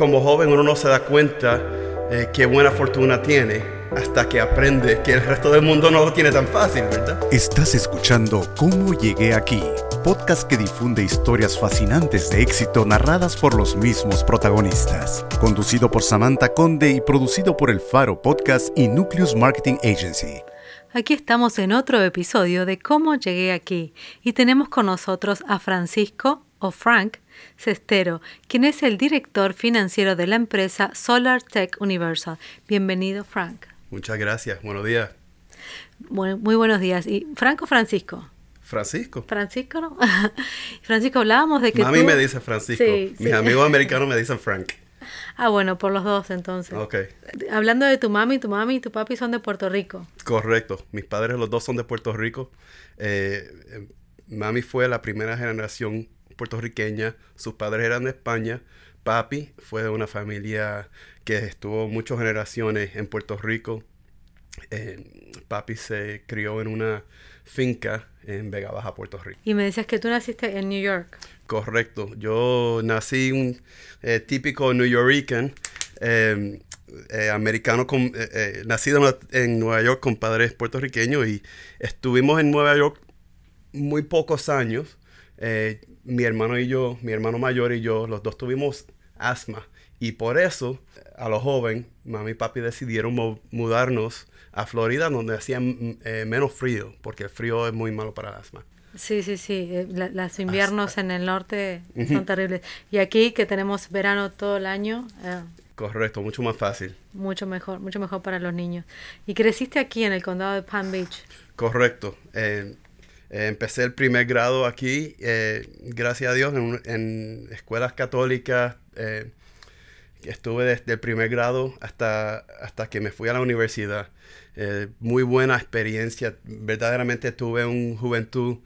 como joven uno no se da cuenta eh, qué buena fortuna tiene hasta que aprende que el resto del mundo no lo tiene tan fácil, ¿verdad? Estás escuchando Cómo llegué aquí, podcast que difunde historias fascinantes de éxito narradas por los mismos protagonistas. Conducido por Samantha Conde y producido por El Faro Podcast y Nucleus Marketing Agency. Aquí estamos en otro episodio de Cómo llegué aquí y tenemos con nosotros a Francisco o Frank Cestero, quien es el director financiero de la empresa Solar Tech Universal. Bienvenido, Frank. Muchas gracias. Buenos días. Muy, muy buenos días. ¿Y Franco Francisco? Francisco. Francisco, ¿no? Francisco, hablábamos de que. A mí me dice Francisco. Mis amigos americanos me dicen Frank. Ah, bueno, por los dos entonces. Ok. Hablando de tu mami, tu mami y tu papi son de Puerto Rico. Correcto. Mis padres los dos son de Puerto Rico. Eh, eh, mami fue la primera generación puertorriqueña, sus padres eran de España, papi fue de una familia que estuvo muchas generaciones en Puerto Rico. Eh, papi se crió en una finca en Vega Baja, Puerto Rico. Y me decías que tú naciste en New York. Correcto. Yo nací un eh, típico New Yorker, eh, americano, con, nacido en Nueva York con padres puertorriqueños y estuvimos en Nueva York muy pocos años mi hermano y yo, mi hermano mayor y yo, los dos tuvimos asma. Y por eso, a los jóvenes, mami y papi decidieron mudarnos a Florida, donde hacía mm, eh, menos frío, porque el frío es muy malo para el asma. Sí, sí, sí. Eh, los inviernos en el norte son terribles. Y aquí, que tenemos verano todo el año. Eh, Correcto, mucho más fácil. Mucho mejor, mucho mejor para los niños. ¿Y creciste aquí en el condado de Palm Beach? Correcto. Eh, empecé el primer grado aquí, eh, gracias a Dios, en, escuelas católicas. Eh, estuve desde el primer grado hasta, hasta que me fui a la universidad. muy buena experiencia. Verdaderamente tuve una juventud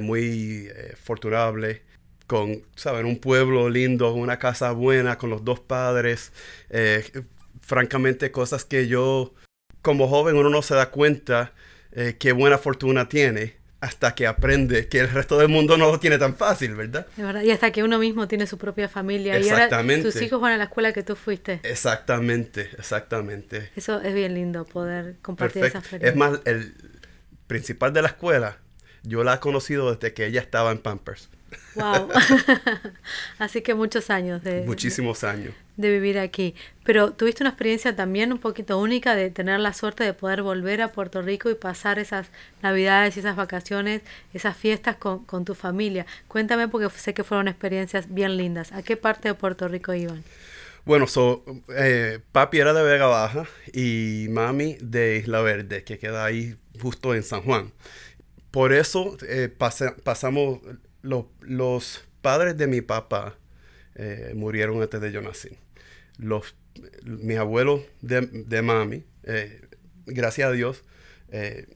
muy fortunable con, ¿saben? Un pueblo lindo, una casa buena, con los dos padres. francamente, cosas que yo, como joven, uno no se da cuenta qué buena fortuna tiene hasta que aprende que el resto del mundo no lo tiene tan fácil, ¿verdad? verdad. Y hasta que uno mismo tiene su propia familia. Exactamente. Y ahora tus hijos van a la escuela que tú fuiste. Exactamente, exactamente. Eso es bien lindo poder compartir esa experiencia. Es más, el principal de la escuela, yo la he conocido desde que ella estaba en Pampers. Wow. Así que muchos años de... Muchísimos años. De vivir aquí. Pero tuviste una experiencia también un poquito única de tener la suerte de poder volver a Puerto Rico y pasar esas navidades y esas vacaciones, esas fiestas con, con tu familia. Cuéntame porque sé que fueron experiencias bien lindas. ¿A qué parte de Puerto Rico iban? Bueno, so, eh, papi era de Vega Baja y mami de Isla Verde, que queda ahí justo en San Juan. Por eso eh, pasamos los, padres de mi papá eh, murieron antes de yo nacer. Los, mis abuelos de, mami, eh, gracias a Dios, eh,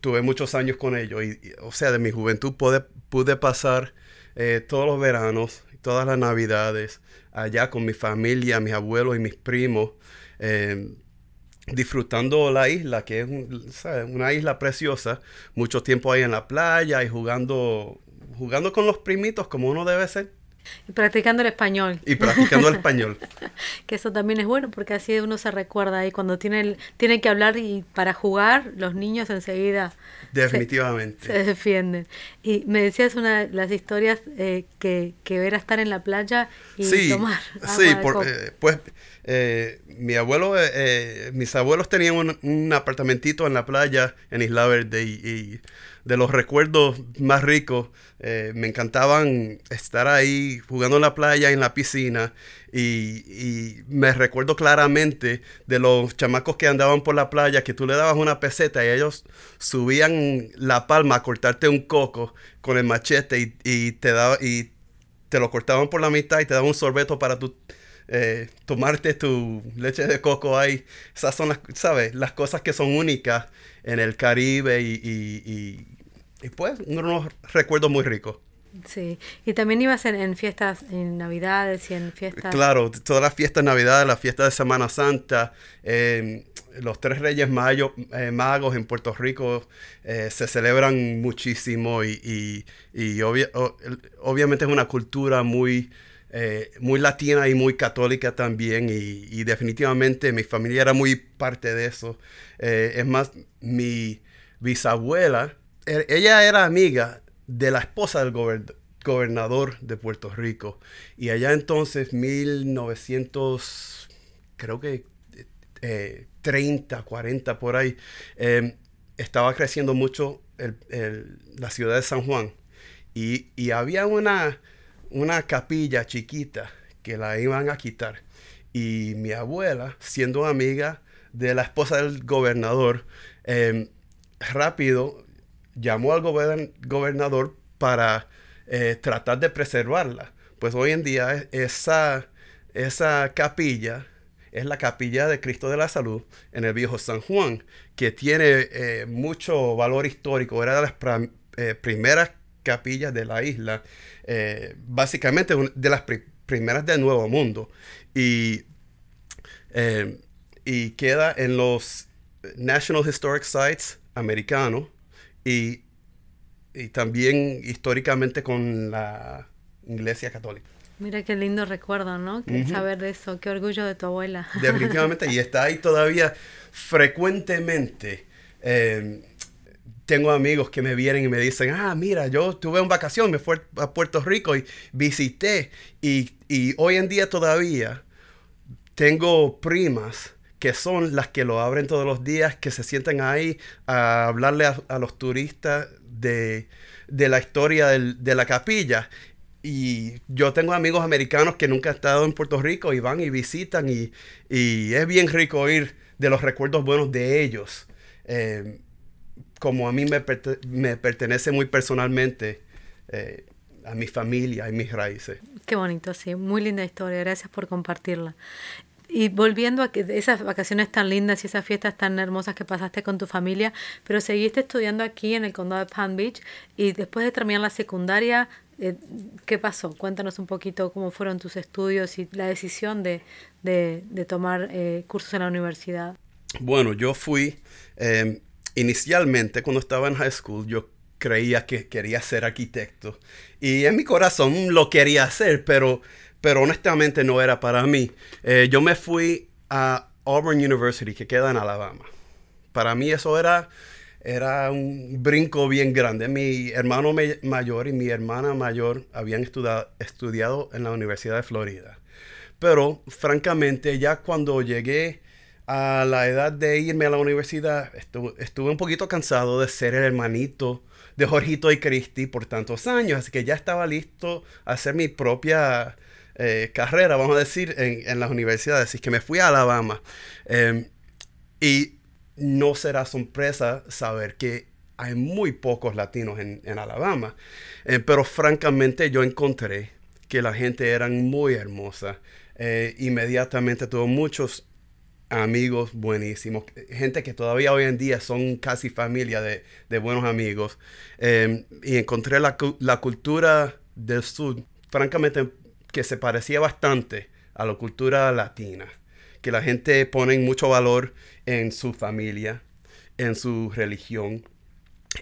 tuve muchos años con ellos. Y, o sea, de mi juventud pude, pude pasar todos los veranos, todas las navidades, allá con mi familia, mis abuelos y mis primos disfrutando la isla, que es una isla preciosa, mucho tiempo ahí en la playa y jugando jugando con los primitos como uno debe ser. Y practicando el español. Y practicando el español. que eso también es bueno porque así uno se recuerda ahí cuando tiene, tiene que hablar y para jugar los niños enseguida Definitivamente. Se, defienden. Y me decías una de las historias eh, que, que era estar en la playa y tomar. sí, eh, pues eh, mi abuelo, mis abuelos tenían un, un, apartamentito en la playa en Isla Verde y de los recuerdos más ricos. Eh, me encantaban estar ahí jugando en la playa, en la piscina. Y, me recuerdo claramente de los chamacos que andaban por la playa, que tú le dabas una peseta y ellos subían la palma a cortarte un coco con el machete y, te, daba, y te lo cortaban por la mitad y te daban un sorbeto para tu... Eh, tomarte tu leche de coco ahí. Esas son las, ¿sabes? Las cosas que son únicas en el Caribe y, y pues unos recuerdos muy ricos. Sí, y también ibas en, fiestas, en Navidades y en fiestas. Claro, todas las fiestas de Navidad, las fiestas de Semana Santa, em, los tres Reyes Mayo, eh, Magos en Puerto Rico eh, se celebran muchísimo y, y, obviamente es una cultura muy eh, muy latina y muy católica también y, definitivamente mi familia era muy parte de eso. Eh, es más, mi bisabuela, er, ella era amiga de la esposa del gobernador de Puerto Rico y allá entonces 1900, creo que 30, 40 por ahí, estaba creciendo mucho la ciudad de San Juan y, había una, una capilla chiquita que la iban a quitar. Y mi abuela, siendo amiga de la esposa del gobernador, em, rápido llamó al gobernador para eh, tratar de preservarla. Pues hoy en día esa, esa capilla es la capilla de Cristo de la Salud en el viejo San Juan, que tiene eh, mucho valor histórico. Era de las eh, primeras capillas de la isla, básicamente de las primeras del Nuevo Mundo. Y, y queda en los National Historic Sites americanos y, y también históricamente con la Iglesia Católica. Mira qué lindo recuerdo, ¿no? Que saber de eso, qué orgullo de tu abuela. Definitivamente, y está ahí todavía frecuentemente. Eh, tengo amigos que me vienen y me dicen, ah, mira, yo tuve en vacación, me fui a Puerto Rico y visité. Y, hoy en día todavía tengo primas que son las que lo abren todos los días, que se sienten ahí a hablarle a, los turistas de, la historia de la capilla. Y yo tengo amigos americanos que nunca han estado en Puerto Rico y van y visitan y, es bien rico oír de los recuerdos buenos de ellos. Eh, como a mí me, me pertenece muy personalmente eh, a mi familia y mis raíces. Qué bonito, sí, muy linda historia, gracias por compartirla. Y volviendo a que esas vacaciones tan lindas y esas fiestas tan hermosas que pasaste con tu familia, pero seguiste estudiando aquí en el condado de Palm Beach y después de terminar la secundaria, eh, ¿qué pasó? Cuéntanos un poquito cómo fueron tus estudios y la decisión de, de, de tomar eh, cursos en la universidad. Bueno, yo fui, em, inicialmente cuando estaba en high school yo creía que quería ser arquitecto y en mi corazón lo quería hacer, pero, pero honestamente no era para mí. Eh, yo me fui a Auburn University que queda en Alabama. Para mí eso era, era un brinco bien grande. Mi hermano mayor y mi hermana mayor habían estudiado, estudiado en la Universidad de Florida. Pero francamente ya cuando llegué a la edad de irme a la universidad, estuve, un poquito cansado de ser el hermanito de Jorgito y Cristi por tantos años, así que ya estaba listo a hacer mi propia eh, carrera, vamos a decir, en, en, las universidades. Así que me fui a Alabama. Em, y no será sorpresa saber que hay muy pocos latinos en, Alabama. Eh, pero francamente yo encontré que la gente era muy hermosa. Eh, inmediatamente tuve muchos amigos buenísimos, gente que todavía hoy en día son casi familia de, buenos amigos. Em, y encontré la, cultura del sur, francamente, que se parecía bastante a la cultura latina, que la gente pone mucho valor en su familia, en su religión,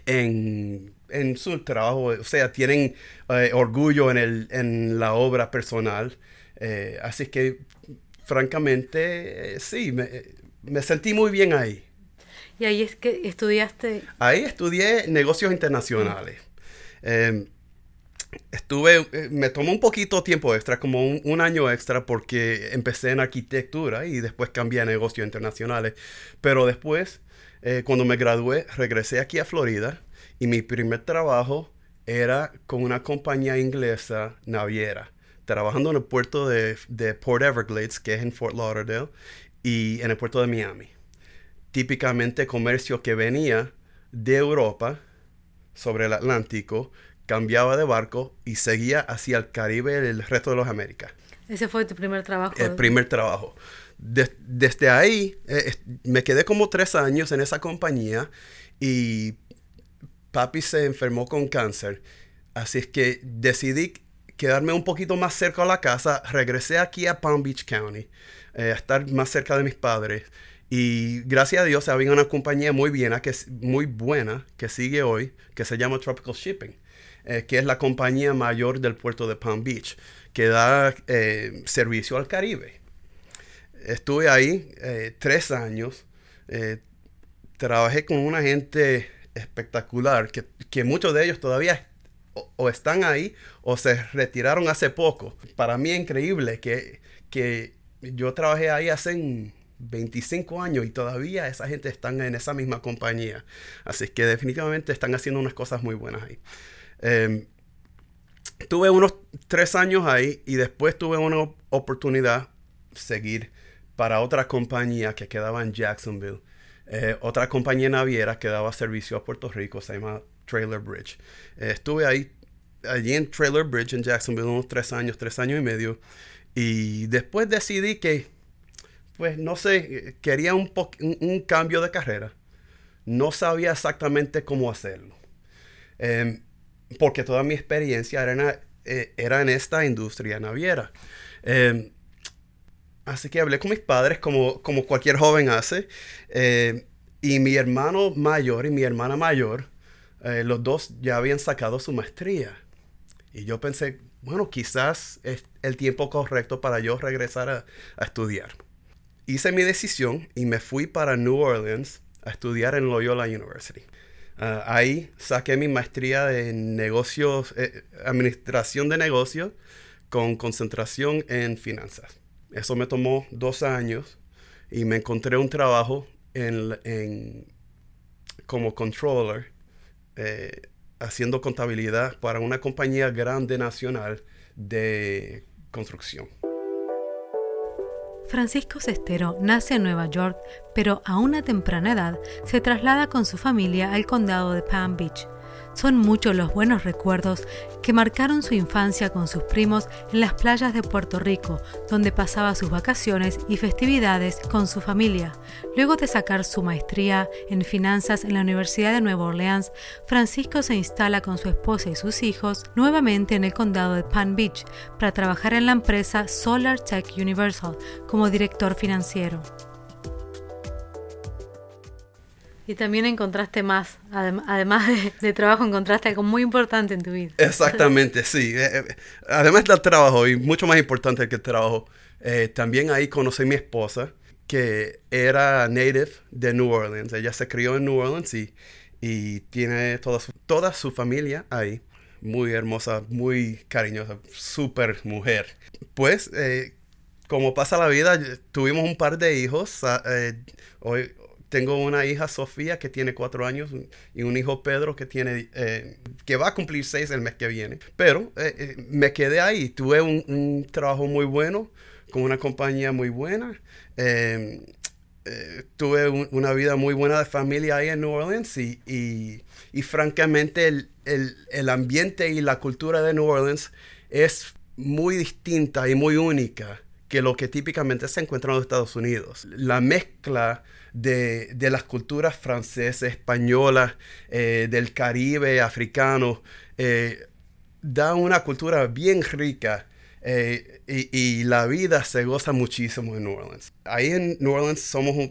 en, su trabajo, o sea, tienen eh, orgullo en, el, en la obra personal. Eh, así que francamente, eh, sí, me, sentí muy bien ahí. ¿Y ahí es que estudiaste? Ahí estudié negocios internacionales. Em, estuve, eh, me tomó un poquito tiempo extra, como un, año extra, porque empecé en arquitectura y después cambié a negocios internacionales. Pero después, eh, cuando me gradué, regresé aquí a Florida y mi primer trabajo era con una compañía inglesa naviera trabajando en el puerto de, Port Everglades, que es en Fort Lauderdale, y en el puerto de Miami. Típicamente comercio que venía de Europa sobre el Atlántico, cambiaba de barco y seguía hacia el Caribe y el resto de las Américas. Ese fue tu primer trabajo. El primer trabajo. desde ahí eh, me quedé como tres años en esa compañía y papi se enfermó con cáncer. Así es que decidí quedarme un poquito más cerca a la casa, regresé aquí a Palm Beach County, eh, a estar más cerca de mis padres. Y gracias a Dios había una compañía muy buena, que muy buena, que sigue hoy, que se llama Tropical Shipping. Eh, que es la compañía mayor del puerto de Palm Beach, que da eh, servicio al Caribe. Estuve ahí eh, tres años, trabajé con una gente espectacular, que, muchos de ellos todavía o, están ahí o se retiraron hace poco. Para mí es increíble que, que yo trabajé ahí hace 25 años y todavía esa gente está en esa misma compañía. Así que definitivamente están haciendo unas cosas muy buenas ahí. Em, tuve unos tres años ahí y después tuve una oportunidad de seguir para otra compañía que quedaba en Jacksonville. Eh, otra compañía naviera que daba servicio a Puerto Rico, se llama Trailer Bridge. Eh, estuve ahí, allí en Trailer Bridge en Jacksonville unos tres años, tres años y medio. Y después decidí que, pues no sé, quería un, un, cambio de carrera. No sabía exactamente cómo hacerlo. Em, porque toda mi experiencia era en, eh, esta industria naviera. Em, así que hablé con mis padres como, como cualquier joven hace. Em, y mi hermano mayor y mi hermana mayor, eh, los dos ya habían sacado su maestría. Y yo pensé, bueno, quizás es el tiempo correcto para yo regresar a, estudiar. Hice mi decisión y me fui para New Orleans a estudiar en Loyola University. Ah, ahí saqué mi maestría de negocios, eh, administración de negocios con concentración en finanzas. Eso me tomó dos años y me encontré un trabajo en, como controller eh, haciendo contabilidad para una compañía grande nacional de construcción. Francisco Cestero nace en Nueva York, pero a una temprana edad se traslada con su familia al condado de Palm Beach, son muchos los buenos recuerdos que marcaron su infancia con sus primos en las playas de Puerto Rico, donde pasaba sus vacaciones y festividades con su familia. Luego de sacar su maestría en finanzas en la Universidad de Nueva Orleans, Francisco se instala con su esposa y sus hijos nuevamente en el condado de Palm Beach para trabajar en la empresa Solar Tech Universal como director financiero. Y también encontraste más, además de, trabajo, encontraste algo muy importante en tu vida. Exactamente, sí. Eh, eh, además del trabajo, y mucho más importante que el trabajo, eh, también ahí conocí a mi esposa, que era native de New Orleans. Ella se crió en New Orleans y, y tiene toda su, toda su familia ahí. Muy hermosa, muy cariñosa, súper mujer. Pues, como pasa la vida, tuvimos un par de hijos. hoy, tengo una hija, Sofía, que tiene cuatro años, y un hijo, Pedro, que tiene, eh, que va a cumplir seis el mes que viene. Pero eh, eh, me quedé ahí, tuve un, trabajo muy bueno, con una compañía muy buena. Em, tuve una vida muy buena de familia ahí en New Orleans y, y, francamente el, el, el ambiente y la cultura de New Orleans es muy distinta y muy única que lo que típicamente se encuentra en los Estados Unidos. La mezcla de, las culturas francesas, españolas, eh, del Caribe, africano, eh, da una cultura bien rica eh, y, la vida se goza muchísimo en New Orleans. Ahí en New Orleans somos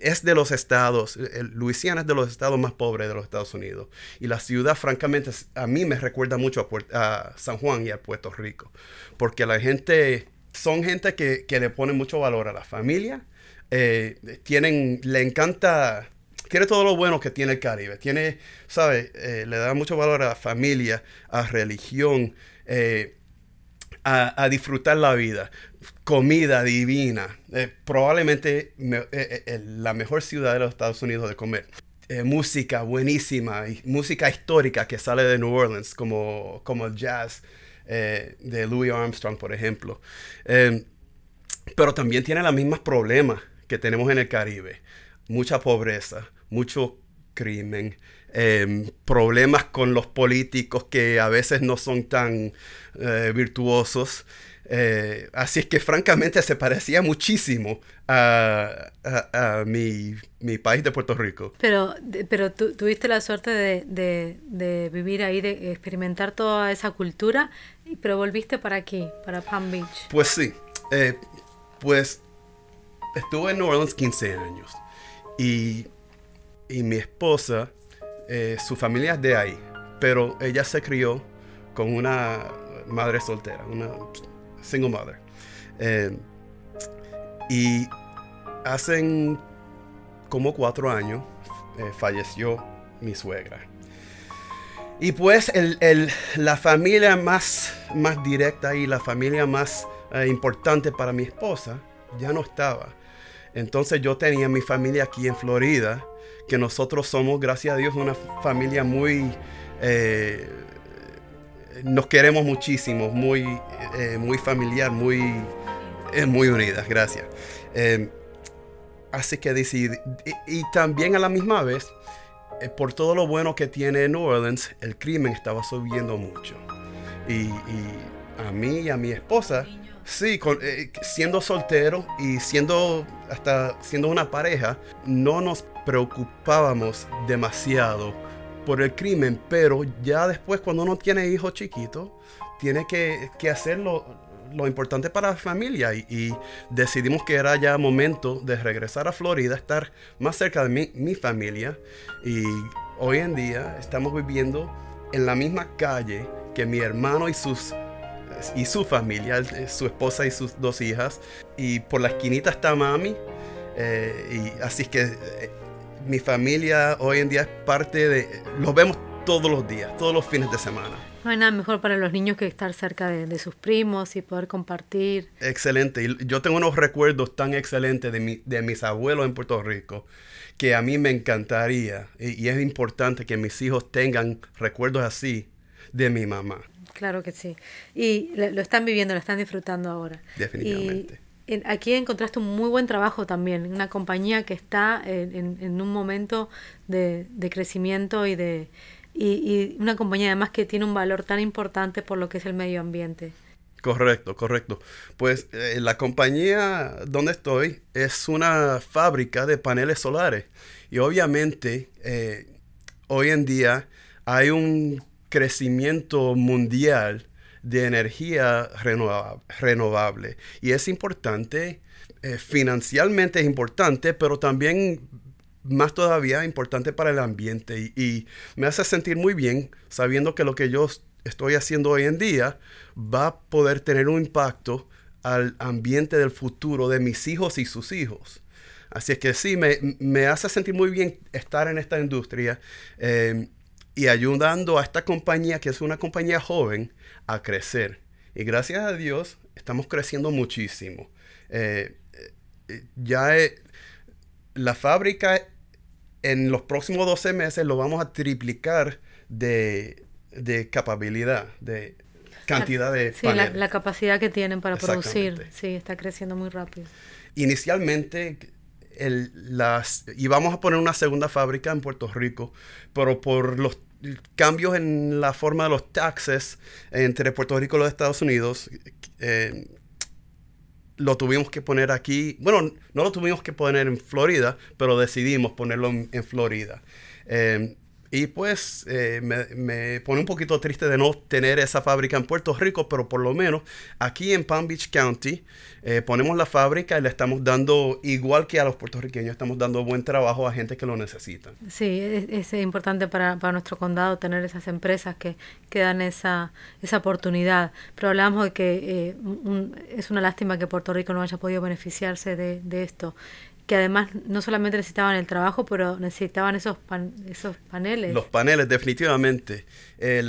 es de los estados, Luisiana es de los estados más pobres de los Estados Unidos. Y la ciudad, francamente, a mí me recuerda mucho a, a San Juan y a Puerto Rico. Porque la gente son gente que, le pone mucho valor a la familia. Eh, tienen, le encanta, quiere todo lo bueno que tiene el Caribe. Tiene, ¿sabe? Eh, le da mucho valor a la familia, a religión, eh, a, disfrutar la vida. Comida divina. probablemente la mejor ciudad de los Estados Unidos de comer. música buenísima y música histórica que sale de New Orleans, como, como el jazz. Eh, de Louis Armstrong, por ejemplo. Em, pero también tiene los mismos problemas que tenemos en el Caribe. Mucha pobreza, mucho crimen, em, problemas con los políticos que a veces no son tan eh, virtuosos. Eh, así es que francamente se parecía muchísimo a, mi, país de Puerto Rico. Pero, pero tuviste la suerte de, vivir ahí, de experimentar toda esa cultura, pero volviste para aquí, para Palm Beach. Pues sí, eh, pues estuve en New Orleans 15 años y, mi esposa, eh, su familia es de ahí, pero ella se crió con una madre soltera, una single mother. Eh, y hace como cuatro años eh, falleció mi suegra. Y pues la familia más, más directa y la familia más eh, importante para mi esposa ya no estaba. Entonces yo tenía mi familia aquí en Florida, que nosotros somos, gracias a Dios, una familia muy... nos queremos muchísimo, muy, muy familiar, muy, muy unidas, gracias. así que decidí, y también a la misma vez, eh, por todo lo bueno que tiene New Orleans, el crimen estaba subiendo mucho. Y, a mí y a mi esposa, sí, eh, siendo soltero y siendo hasta siendo una pareja, no nos preocupábamos demasiado por el crimen, pero ya después cuando uno tiene hijos chiquitos, tiene que, que hacerlo lo importante para la familia y, decidimos que era ya momento de regresar a Florida, estar más cerca de mi, mi familia y hoy en día estamos viviendo en la misma calle que mi hermano y sus y su familia, su esposa y sus dos hijas. Y por la esquinita está mami. Eh, y así que eh, mi familia hoy en día es parte de... Los vemos todos los días, todos los fines de semana. No hay nada mejor para los niños que estar cerca de, sus primos y poder compartir. Excelente. Y yo tengo unos recuerdos tan excelentes de, mi, de mis abuelos en Puerto Rico que a mí me encantaría y, es importante que mis hijos tengan recuerdos así de mi mamá. Claro que sí. Y lo, están viviendo, lo están disfrutando ahora. Definitivamente. Y aquí encontraste un muy buen trabajo también, una compañía que está en, un momento de crecimiento y de, y, una compañía además que tiene un valor tan importante por lo que es el medio ambiente. Correcto, correcto. Pues eh, la compañía donde estoy es una fábrica de paneles solares y obviamente eh, hoy en día hay un crecimiento mundial de energía renovable, y es importante, eh, es importante, pero también más todavía importante para el ambiente y, me hace sentir muy bien sabiendo que lo que yo estoy haciendo hoy en día va a poder tener un impacto al ambiente del futuro de mis hijos y sus hijos. Así es que sí, me, hace sentir muy bien estar en esta industria eh, y ayudando a esta compañía, que es una compañía joven, a crecer. Y gracias a Dios estamos creciendo muchísimo. Eh, eh, ya la fábrica en los próximos 12 meses lo vamos a triplicar de, de capacidad, de cantidad de... Sí, la, capacidad que tienen para producir, sí, está creciendo muy rápido. Inicialmente el, las, íbamos a poner una segunda fábrica en Puerto Rico, pero por los cambios en la forma de los taxes entre Puerto Rico y los Estados Unidos, eh, lo tuvimos que poner aquí. Bueno, no lo tuvimos que poner en Florida, pero decidimos ponerlo en, Florida. Eh, y pues eh, me, pone un poquito triste de no tener esa fábrica en Puerto Rico, pero por lo menos aquí en Palm Beach County eh, ponemos la fábrica y le estamos dando, igual que a los puertorriqueños, estamos dando buen trabajo a gente que lo necesita. Sí, es, importante para, nuestro condado tener esas empresas que, que dan esa, esa oportunidad. Pero hablamos de que eh, es una lástima que Puerto Rico no haya podido beneficiarse de, de esto que además no solamente necesitaban el trabajo, pero necesitaban esos, esos paneles. Los paneles, definitivamente. Eh,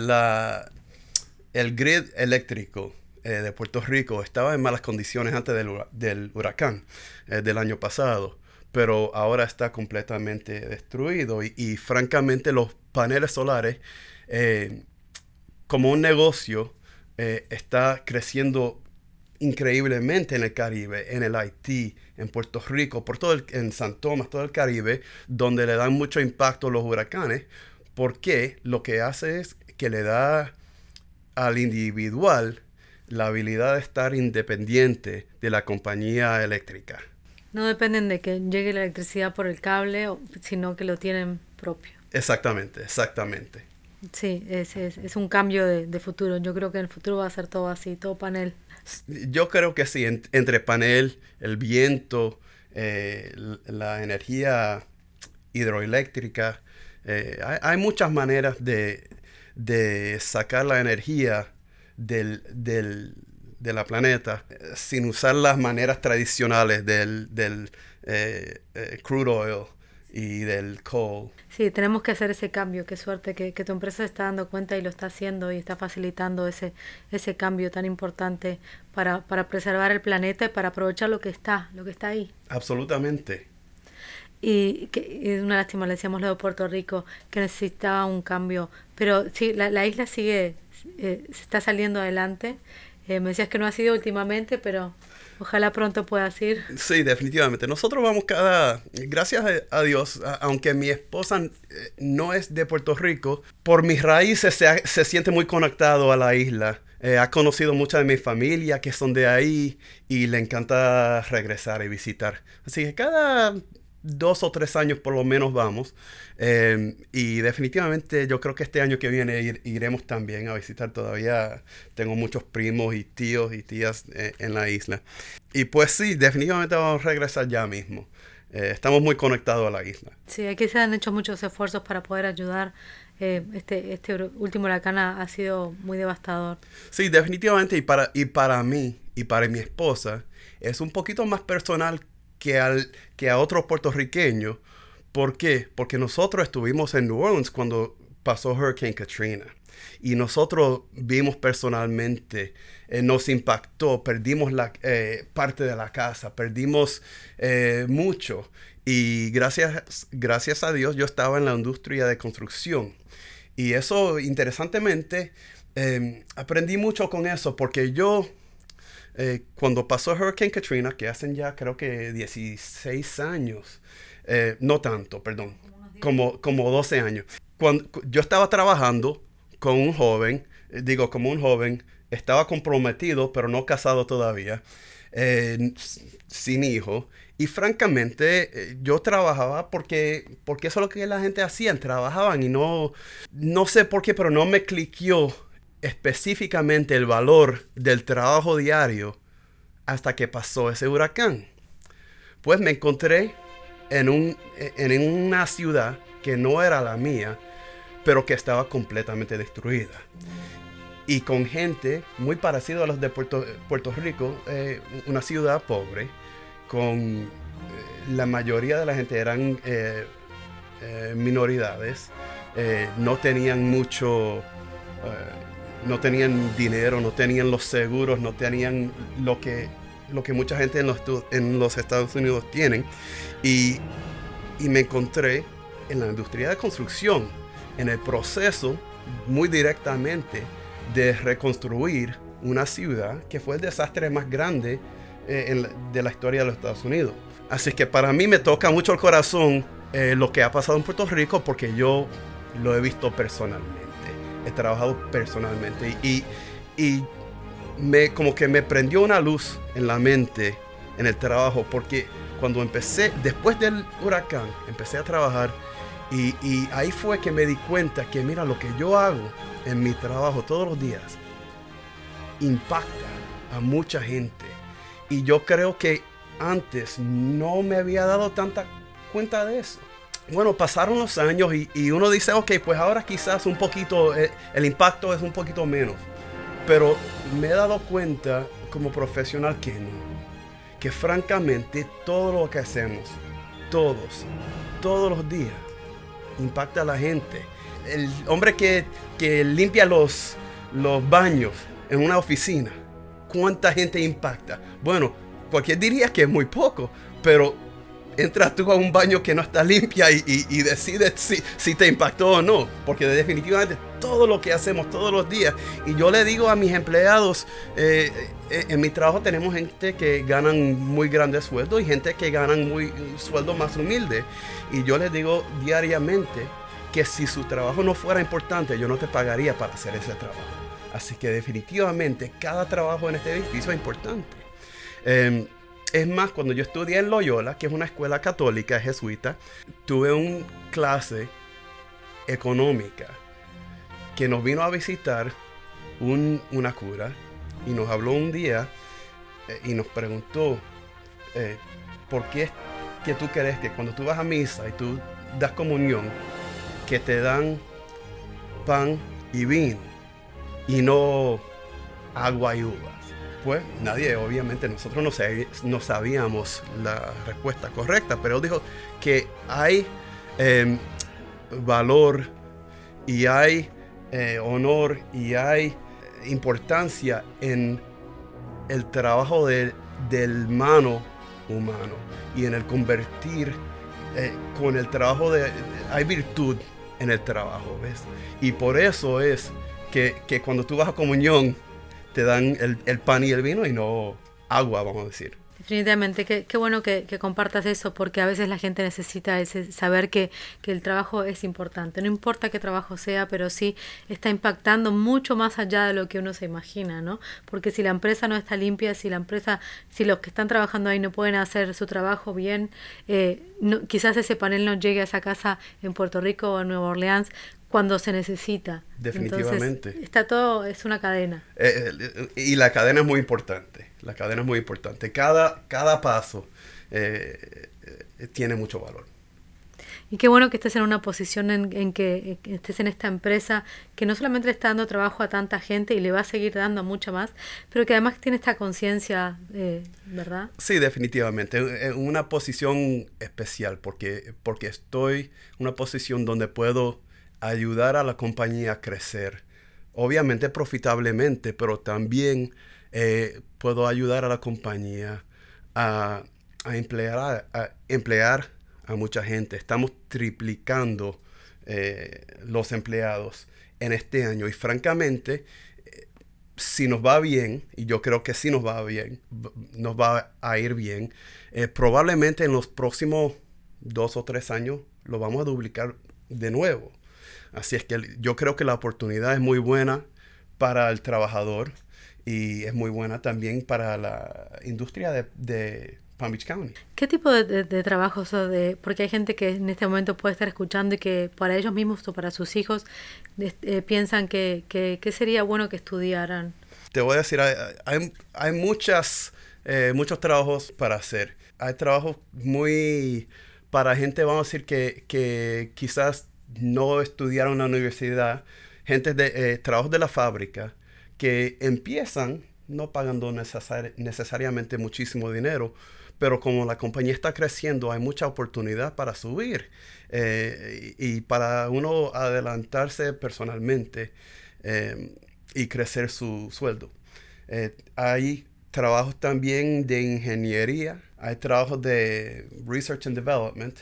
el grid eléctrico eh, de Puerto Rico estaba en malas condiciones antes del, huracán eh, del año pasado, pero ahora está completamente destruido y, francamente los paneles solares, como un negocio, está creciendo increíblemente en el Caribe, en el Haití, en Puerto Rico, por todo el, en San Tomás, todo el Caribe, donde le dan mucho impacto los huracanes, porque lo que hace es que le da al individual la habilidad de estar independiente de la compañía eléctrica. No dependen de que llegue la electricidad por el cable, sino que lo tienen propio. Exactamente, exactamente. Sí, es, es, un cambio de, de, futuro. Yo creo que en el futuro va a ser todo así, todo panel. Yo creo que sí, entre panel, el viento, eh, la energía hidroeléctrica, eh, hay, muchas maneras de, de sacar la energía del, del, de la planeta sin usar las maneras tradicionales del, del eh, eh, crude oil y del coal. Sí, tenemos que hacer ese cambio. Qué suerte que, que, tu empresa está dando cuenta y lo está haciendo y está facilitando ese, ese cambio tan importante para, para preservar el planeta y para aprovechar lo que está, lo que está ahí. Absolutamente. Y, que, es una lástima, le decíamos lo de Puerto Rico, que necesitaba un cambio. Pero sí, la, la isla sigue, eh, se está saliendo adelante. Eh, me decías que no ha sido últimamente, pero Ojalá pronto puedas ir. Sí, definitivamente. Nosotros vamos cada, gracias a Dios, aunque mi esposa eh, no es de Puerto Rico, por mis raíces se, se siente muy conectado a la isla. Eh, ha conocido mucha de mi familia que son de ahí y le encanta regresar y visitar. Así que cada dos o tres años por lo menos vamos. Eh, y definitivamente yo creo que este año que viene iremos también a visitar. Todavía tengo muchos primos y tíos y tías eh, en la isla. Y pues sí, definitivamente vamos a regresar ya mismo. Eh, estamos muy conectados a la isla. Sí, aquí se han hecho muchos esfuerzos para poder ayudar. este, este último huracán ha, ha, sido muy devastador. Sí, definitivamente. Y para, y para mí y para mi esposa es un poquito más personal que, al, que a otros puertorriqueños. ¿Por qué? Porque nosotros estuvimos en New Orleans cuando pasó Hurricane Katrina. Y nosotros vimos personalmente, eh, nos impactó, perdimos la eh, parte de la casa, perdimos eh, mucho. Y gracias, gracias a Dios yo estaba en la industria de construcción. Y eso, interesantemente, em, aprendí mucho con eso, porque yo eh, cuando pasó Hurricane Katrina, que hacen ya creo que 16 años, eh, no tanto, perdón, como, como 12 años. Cuando yo estaba trabajando con un joven, eh, digo, como un joven, estaba comprometido, pero no casado todavía, sin hijo. Y francamente, yo trabajaba porque, porque eso es lo que la gente hacía, trabajaban y no, no sé por qué, pero no me cliqueó específicamente el valor del trabajo diario hasta que pasó ese huracán. Pues me encontré en, un, en una ciudad que no era la mía, pero que estaba completamente destruida. Y con gente muy parecida a los de Puerto, Puerto Rico, eh, una ciudad pobre, con eh, la mayoría de la gente eran eh, minoridades, no tenían mucho no tenían dinero, no tenían los seguros, no tenían lo que, lo que mucha gente en los, en los Estados Unidos tienen. Y, y me encontré en la industria de construcción, en el proceso muy directamente de reconstruir una ciudad que fue el desastre más grande eh, de la historia de los Estados Unidos. Así que para mí me toca mucho el corazón eh, lo que ha pasado en Puerto Rico porque yo lo he visto personalmente he trabajado personalmente y, y me, como que me prendió una luz en la mente en el trabajo porque cuando empecé, después del huracán, empecé a trabajar y, y, ahí fue que me di cuenta que mira lo que yo hago en mi trabajo todos los días impacta a mucha gente. Y yo creo que antes no me había dado tanta cuenta de eso bueno, pasaron los años y, uno dice, ok, pues ahora quizás un poquito, eh, el impacto es un poquito menos. Pero me he dado cuenta como profesional que no. Que francamente todo lo que hacemos, todos, todos los días, impacta a la gente. El hombre que, que limpia los, los baños en una oficina, ¿cuánta gente impacta? Bueno, cualquier diría que es muy poco, pero entras tú a un baño que no está limpia y, decides si, si, te impactó o no. Porque definitivamente todo lo que hacemos todos los días. Y yo le digo a mis empleados, eh, eh, en mi trabajo tenemos gente que ganan muy grandes sueldos y gente que ganan muy sueldos más humildes. Y yo les digo diariamente que si su trabajo no fuera importante, yo no te pagaría para hacer ese trabajo. Así que definitivamente cada trabajo en este edificio es importante. Em, es más, cuando yo estudié en Loyola, que es una escuela católica jesuita, tuve una clase económica que nos vino a visitar una cura y nos habló un día eh, y nos preguntó, eh, ¿por qué es que tú crees que cuando tú vas a misa y tú das comunión, que te dan pan y vino y no agua y uvas? Pues nadie, obviamente nosotros no, no sabíamos la respuesta correcta, pero dijo que hay em, valor y hay eh, honor y hay importancia en el trabajo del mano humano y en el convertir eh, con el trabajo de... Hay virtud en el trabajo, ¿ves? Y por eso es que, cuando tú vas a comunión te dan el, pan y el vino y no agua, vamos a decir. Definitivamente, qué, bueno que, compartas eso, porque a veces la gente necesita ese, saber que, que, el trabajo es importante. No importa qué trabajo sea, pero sí está impactando mucho más allá de lo que uno se imagina, ¿no? Porque si la empresa no está limpia, si la empresa, si los que están trabajando ahí no pueden hacer su trabajo bien, eh, quizás ese panel no llegue a esa casa en Puerto Rico o en Nueva Orleans cuando se necesita. Definitivamente. está todo, es una cadena. Eh, eh, y la cadena es muy importante. La cadena es muy importante. Cada, cada paso eh, tiene mucho valor. Y qué bueno que estés en una posición en, que estés en esta empresa que no solamente le está dando trabajo a tanta gente y le va a seguir dando a mucha más, pero que además tiene esta conciencia, ¿verdad? Sí, definitivamente. En una posición especial porque, porque estoy en una posición donde puedo ayudar a la compañía a crecer. Obviamente profitablemente, pero también eh, puedo ayudar a la compañía a, emplear, a, emplear a mucha gente. Estamos triplicando eh, los empleados en este año y francamente, eh, si nos va bien, y yo creo que si nos va bien, nos va a ir bien, probablemente en los próximos dos o tres años lo vamos a duplicar de nuevo. Así es que yo creo que la oportunidad es muy buena para el trabajador y es muy buena también para la industria de, Palm Beach County. ¿Qué tipo de, de, trabajos? De, porque hay gente que en este momento puede estar escuchando y que para ellos mismos o para sus hijos eh, piensan que, que, sería bueno que estudiaran. Te voy a decir, hay, hay, muchas, eh, muchos trabajos para hacer. Hay trabajos muy para gente, vamos a decir, que, que quizás no estudiaron en la universidad, gente de eh, trabajos de la fábrica, que empiezan no pagando necesariamente muchísimo dinero, pero como la compañía está creciendo, hay mucha oportunidad para subir eh, y, para uno adelantarse personalmente eh, y crecer su sueldo. hay trabajos también de ingeniería, hay trabajos de research and development,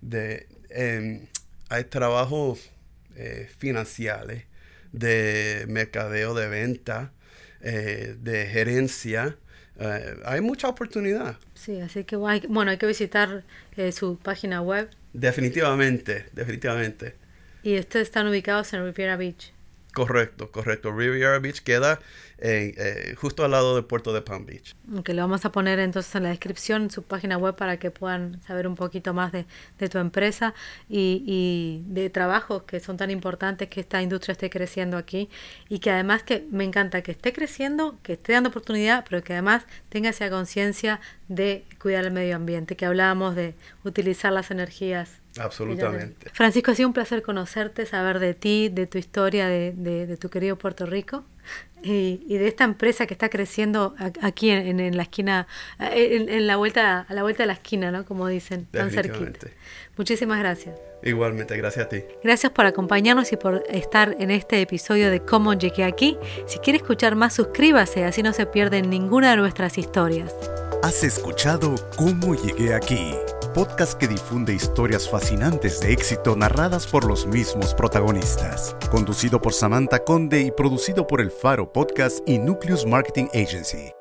de em, hay trabajos eh, financieros, de mercadeo de venta, eh, de gerencia. Eh, hay mucha oportunidad. Sí, así que bueno, hay que visitar su página web. Definitivamente, definitivamente. Y ustedes están ubicados en Riviera Beach. Correcto, correcto. Riviera Beach queda eh, justo al lado del puerto de Palm Beach. Que lo vamos a poner entonces en la descripción, su página web, para que puedan saber un poquito más de, tu empresa y, y, de trabajos que son tan importantes que esta industria esté creciendo aquí y que además que me encanta que esté creciendo, que esté dando oportunidad, pero que además tenga esa conciencia de cuidar el medio ambiente, que hablábamos de utilizar las energías Absolutamente. Francisco, ha sido un placer conocerte, saber de ti, de tu historia, de, de, tu querido Puerto Rico y, y, de esta empresa que está creciendo aquí en, en la esquina, en, la vuelta, a la vuelta de la esquina, ¿no? Como dicen, tan cerquita. Muchísimas gracias. Igualmente, gracias a ti. Gracias por acompañarnos y por estar en este episodio de Cómo llegué aquí. Si quiere escuchar más, suscríbase, así no se pierden ninguna de nuestras historias. Has escuchado Cómo llegué aquí podcast que difunde historias fascinantes de éxito narradas por los mismos protagonistas. Conducido por Samantha Conde y producido por el Faro Podcast y Nucleus Marketing Agency.